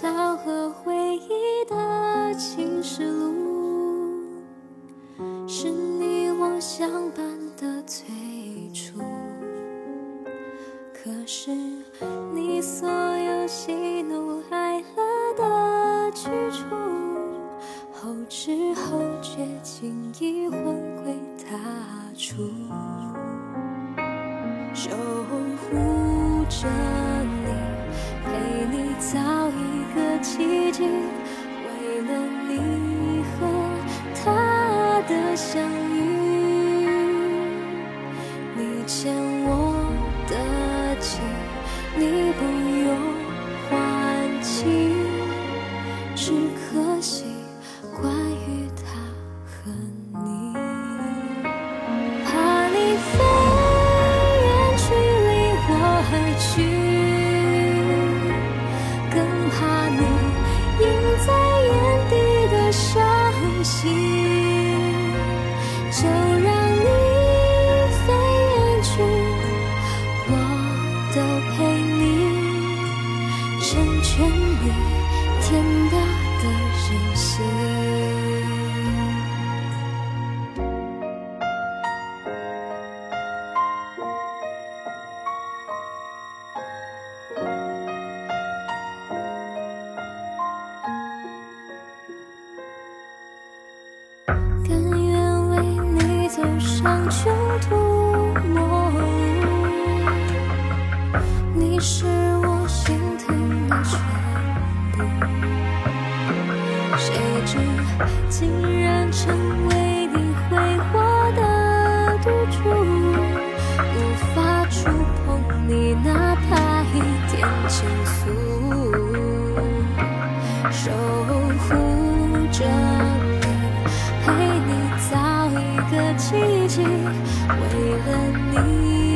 草和回忆的青石路，是你我相伴的最初。可是你所有喜怒哀乐的去处，后知后觉，轻易魂归他处，守护着你，陪你走迹，为了你和他的相遇，你欠我的情，你不用还清，只可惜关于他和你，走上穷途末路，你是我心疼的全部。谁知竟然成为你挥霍的赌注，无法触碰你哪怕一点情愫。守护着你，陪你的奇迹，为了你。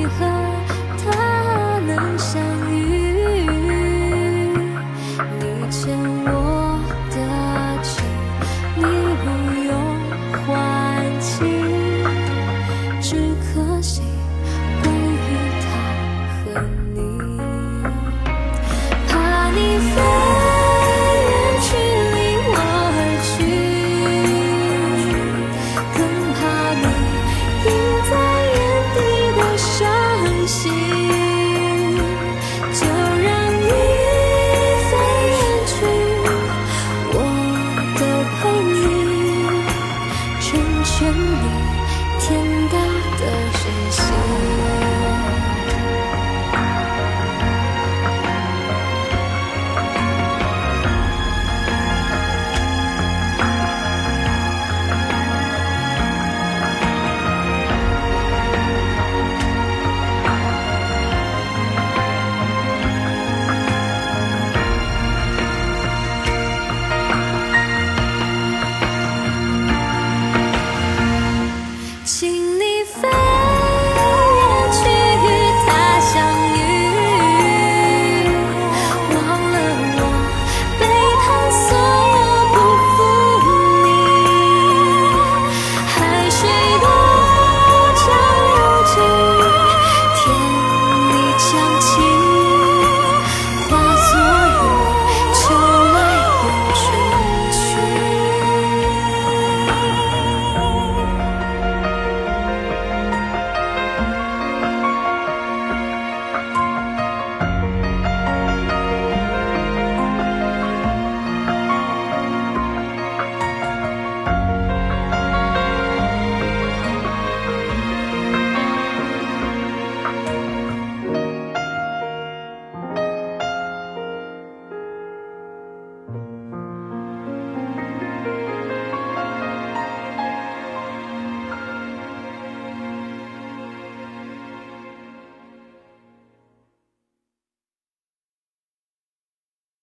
眷恋天大的神仙。